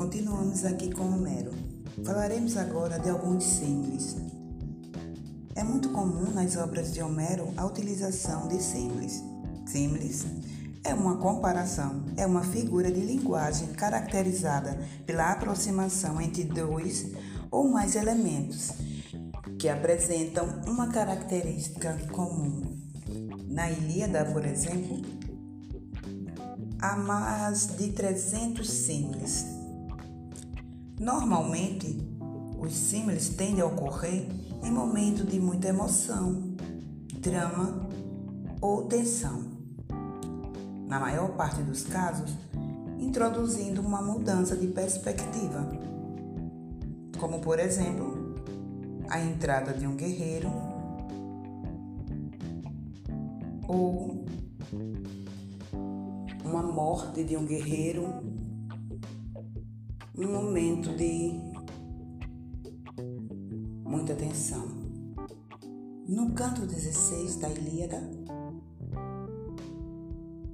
Estamos aqui com Homero. Falaremos agora de alguns símiles. É muito comum nas obras de Homero a utilização de símiles. Símiles é uma comparação, é uma figura de linguagem caracterizada pela aproximação entre dois ou mais elementos que apresentam uma característica comum. Na Ilíada, por exemplo, há mais de 300 símiles. Normalmente, os símiles tendem a ocorrer em momentos de muita emoção, drama ou tensão. Na maior parte dos casos, introduzindo uma mudança de perspectiva, como por exemplo, a entrada de um guerreiro ou uma morte de um guerreiro, um momento de muita tensão. No canto 16 da Ilíada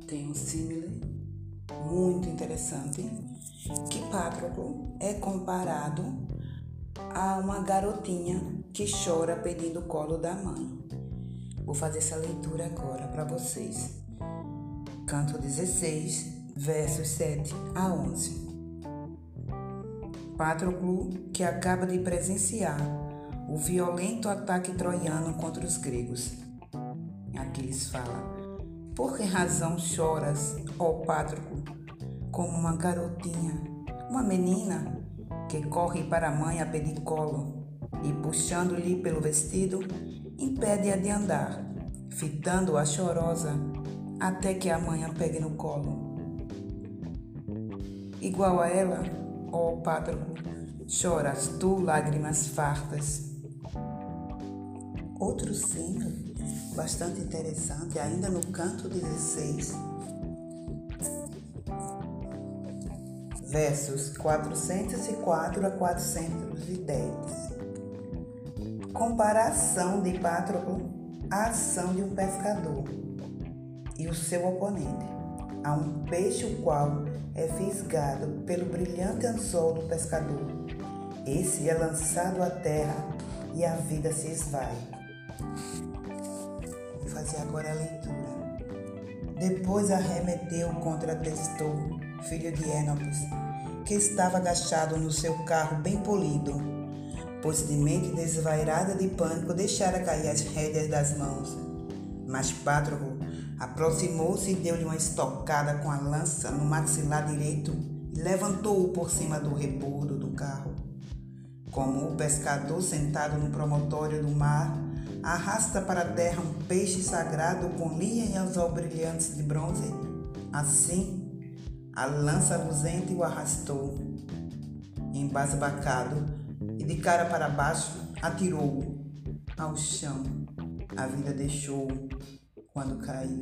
tem um símile muito interessante que Patroclo é comparado a uma garotinha que chora pedindo o colo da mãe. Vou fazer essa leitura agora para vocês canto 16, versos 7 a 11. Patroclo, que acaba de presenciar o violento ataque troiano contra os gregos. Aquiles fala: Por que razão choras, ó Patroclo, como uma garotinha, uma menina que corre para a mãe a pedir colo e, puxando-lhe pelo vestido, impede-a de andar, fitando-a chorosa até que a mãe a pegue no colo. Igual a ela, ó oh, Pátroco, choras tu lágrimas fartas. Outro sino bastante interessante, ainda no canto 16, versos 404 a 410. Comparação de Pátroco à ação de um pescador e o seu oponente. Há um peixe o qual é fisgado pelo brilhante anzol do pescador. Esse é lançado à terra e a vida se esvai. Vou fazer agora a leitura. Depois arremeteu contra Testor, filho de Enopes, que estava agachado no seu carro bem polido, pois de mente desvairada de pânico deixara cair as rédeas das mãos. Mas Pátroco Aproximou-se e deu-lhe uma estocada com a lança no maxilar direito e levantou-o por cima do rebordo do carro. Como o pescador sentado no promontório do mar arrasta para a terra um peixe sagrado com linha e anzol brilhantes de bronze, assim a lança luzente o arrastou, embasbacado, e de cara para baixo atirou-o ao chão. A vida deixou-o quando caiu.